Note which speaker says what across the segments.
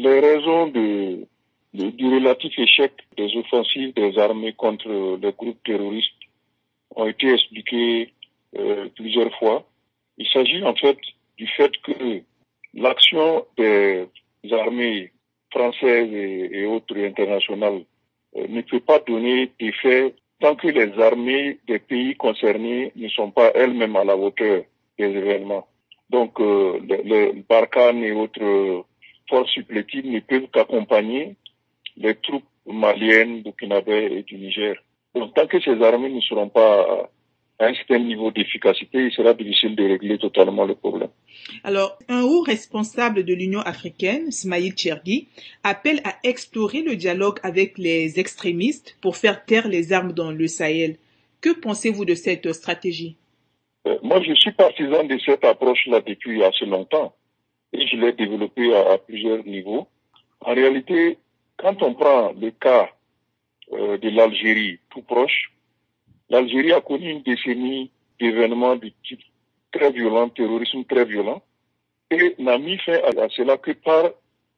Speaker 1: Les raisons de, du relatif échec des offensives des armées contre les groupes terroristes ont été expliquées euh, plusieurs fois. Il s'agit en fait du fait que l'action des armées françaises et, autres internationales euh, ne peut pas donner d'effet tant que les armées des pays concernés ne sont pas elles-mêmes à la hauteur des événements. Donc, euh, le, le et autres forces supplétives ne peuvent qu'accompagner les troupes maliennes, burkinabé et du Niger. Donc, tant que ces armées ne seront pas à un certain niveau d'efficacité, il sera difficile de régler totalement le problème.
Speaker 2: Alors, un haut responsable de l'Union africaine, Smaïl Chergui, appelle à explorer le dialogue avec les extrémistes pour faire taire les armes dans le Sahel. Que pensez-vous de cette stratégie?
Speaker 1: Euh, Moi, je suis partisan de cette approche-là depuis assez longtemps et je l'ai développée à, plusieurs niveaux. En réalité, quand on prend le cas euh, de l'Algérie tout proche, L'Algérie a connu une décennie d'événements de type très violent, terrorisme très violent, et n'a mis fin à cela que par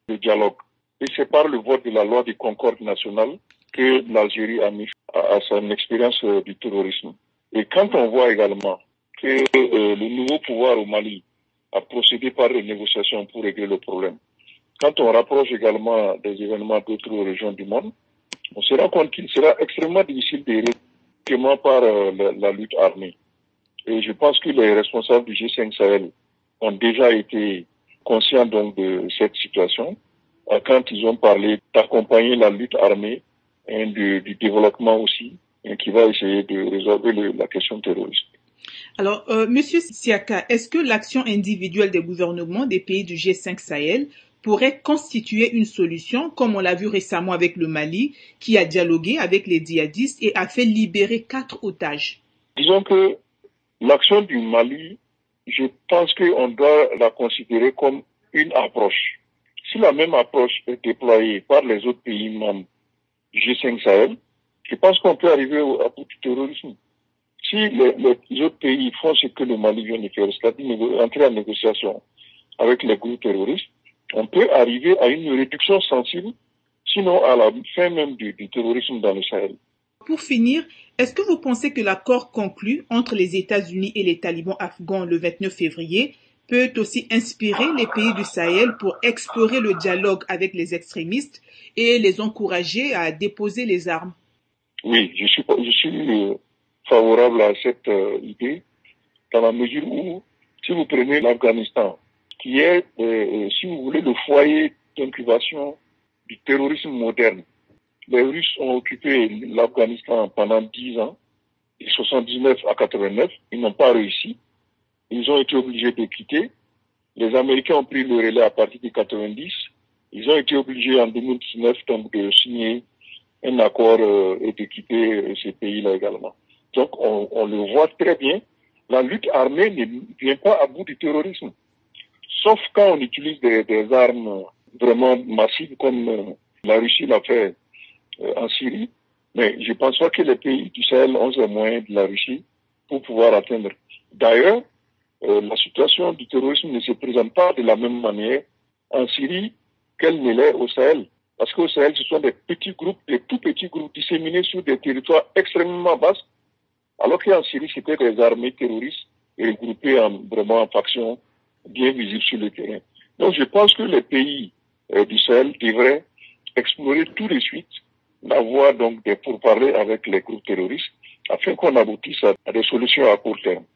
Speaker 1: le dialogue. Et c'est par le vote de la loi de concorde nationale que l'Algérie a mis à, son expérience euh, du terrorisme. Et quand on voit également que euh, le nouveau pouvoir au Mali a procédé par une négociation pour régler le problème, quand on rapproche également des événements d'autres régions du monde, on se rend compte qu'il sera extrêmement difficile de par euh, la, lutte armée. Et je pense que les responsables du G5 Sahel ont déjà été conscients donc de cette situation euh, quand ils ont parlé d'accompagner la lutte armée et du, développement aussi, et qui va essayer de résoudre la question terroriste.
Speaker 2: Alors, euh, Monsieur Siaka, est-ce que l'action individuelle des gouvernements des pays du G5 Sahel pourrait constituer une solution, comme on l'a vu récemment avec le Mali, qui a dialogué avec les djihadistes et a fait libérer quatre otages?
Speaker 1: Disons que l'action du Mali, je pense qu'on doit la considérer comme une approche. Si la même approche est déployée par les autres pays membres du G5 Sahel, je pense qu'on peut arriver au, bout du terrorisme. Si les, les, autres pays font ce que le Mali vient de faire, c'est-à-dire entrer en négociation avec les groupes terroristes, on peut arriver à une réduction sensible, sinon à la fin même du, terrorisme dans le Sahel.
Speaker 2: Pour finir, est-ce que vous pensez que l'accord conclu entre les États-Unis et les talibans afghans le 29 février peut aussi inspirer les pays du Sahel pour explorer le dialogue avec les extrémistes et les encourager à déposer les armes?
Speaker 1: Oui, je suis, je suis euh, favorable à cette euh, idée dans la mesure où, si vous prenez l'Afghanistan, qui est, euh, euh, si vous voulez, le foyer d'incubation du terrorisme moderne. Les Russes ont occupé l'Afghanistan pendant 10 ans, de 79 à 89. Ils n'ont pas réussi. Ils ont été obligés de quitter. Les Américains ont pris le relais à partir de 90. Ils ont été obligés en 2019 donc, de signer un accord et de quitter ces pays-là également. Donc on, le voit très bien. La lutte armée ne vient pas à bout du terrorisme sauf quand on utilise des, armes vraiment massives comme euh, la Russie l'a fait euh, en Syrie. Mais je pense pas que les pays du Sahel ont les moyens de la Russie pour pouvoir atteindre. D'ailleurs, euh, la situation du terrorisme ne se présente pas de la même manière en Syrie qu'elle ne l'est au Sahel. Parce qu'au Sahel, ce sont des petits groupes, des tout petits groupes disséminés sur des territoires extrêmement vastes, alors qu'en Syrie, c'était des armées terroristes regroupées en, vraiment en factions bien visible sur le terrain. Donc je pense que les pays euh, du Sahel devraient explorer tout de suite la voie donc des pourparlers avec les groupes terroristes afin qu'on aboutisse à des solutions à court terme.